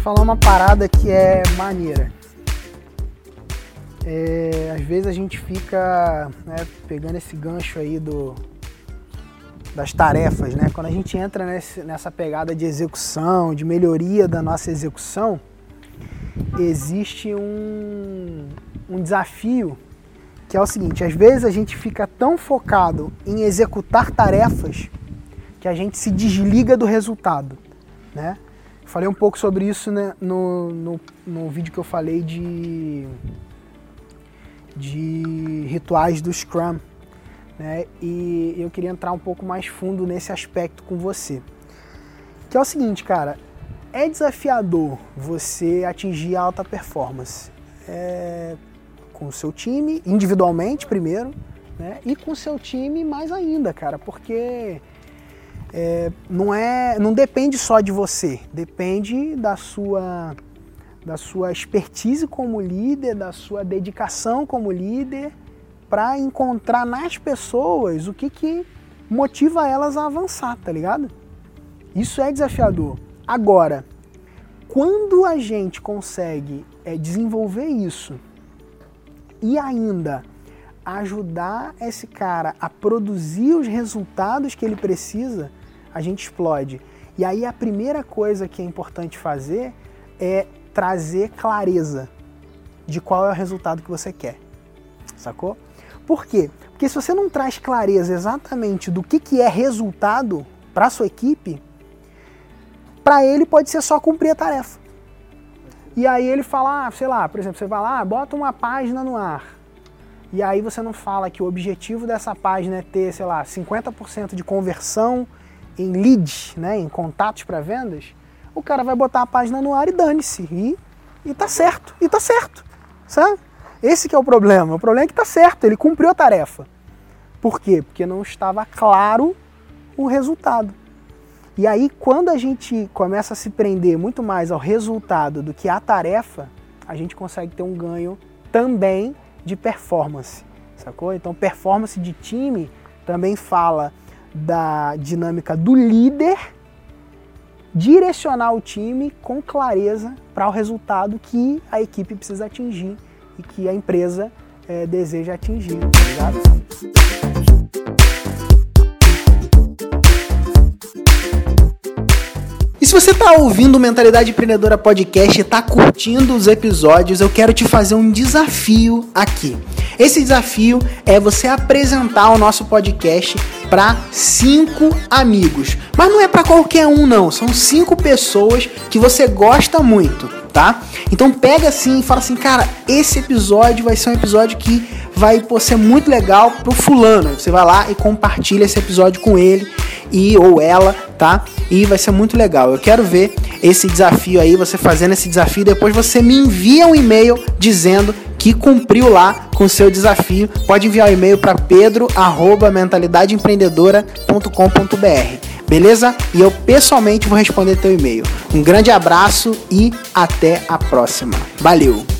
Falar uma parada que é maneira. É, às vezes a gente fica né, pegando esse gancho aí do, das tarefas, né? Quando a gente entra nesse, nessa pegada de execução, de melhoria da nossa execução, existe um, um desafio que é o seguinte: às vezes a gente fica tão focado em executar tarefas que a gente se desliga do resultado, né? Falei um pouco sobre isso né, no, no, no, vídeo que eu falei de, de rituais do Scrum. Né, e eu queria entrar um pouco mais fundo nesse aspecto com você. Que é o seguinte, cara, é desafiador você atingir alta performance. É, com o seu time, individualmente primeiro, né, e com o seu time mais ainda, cara, porque é, não é, não depende só de você, depende da sua da sua expertise como líder, da sua dedicação como líder, para encontrar nas pessoas o que, que motiva elas a avançar, tá ligado? Isso é desafiador. Agora, quando a gente consegue é, desenvolver isso e ainda ajudar esse cara a produzir os resultados que ele precisa, a gente explode. E aí a primeira coisa que é importante fazer é trazer clareza de qual é o resultado que você quer. Sacou? Por quê? Porque se você não traz clareza exatamente do que, que é resultado para sua equipe, para ele pode ser só cumprir a tarefa. E aí ele fala, ah, sei lá, por exemplo, você vai lá, bota uma página no ar. E aí você não fala que o objetivo dessa página é ter, sei lá, 50% de conversão em leads, né, em contatos para vendas, o cara vai botar a página no ar e dane-se. E, e tá certo, e tá certo. Sabe? Esse que é o problema. O problema é que tá certo, ele cumpriu a tarefa. Por quê? Porque não estava claro o resultado. E aí, quando a gente começa a se prender muito mais ao resultado do que à tarefa, a gente consegue ter um ganho também de performance, sacou? Então, performance de time também fala da dinâmica do líder direcionar o time com clareza para o resultado que a equipe precisa atingir e que a empresa é, deseja atingir, tá se você está ouvindo o Mentalidade Empreendedora Podcast e está curtindo os episódios, eu quero te fazer um desafio aqui. Esse desafio é você apresentar o nosso podcast para cinco amigos. Mas não é para qualquer um, não. São cinco pessoas que você gosta muito, tá? Então pega assim e fala assim, cara, esse episódio vai ser um episódio que vai pô, ser muito legal pro fulano. Você vai lá e compartilha esse episódio com ele e ou ela, tá? E vai ser muito legal. Eu quero ver esse desafio aí, você fazendo esse desafio, depois você me envia um e-mail dizendo que cumpriu lá com seu desafio. Pode enviar o um e-mail para pedro@mentalidadeempreendedora.com.br. Beleza? E eu pessoalmente vou responder teu e-mail. Um grande abraço e até a próxima. Valeu.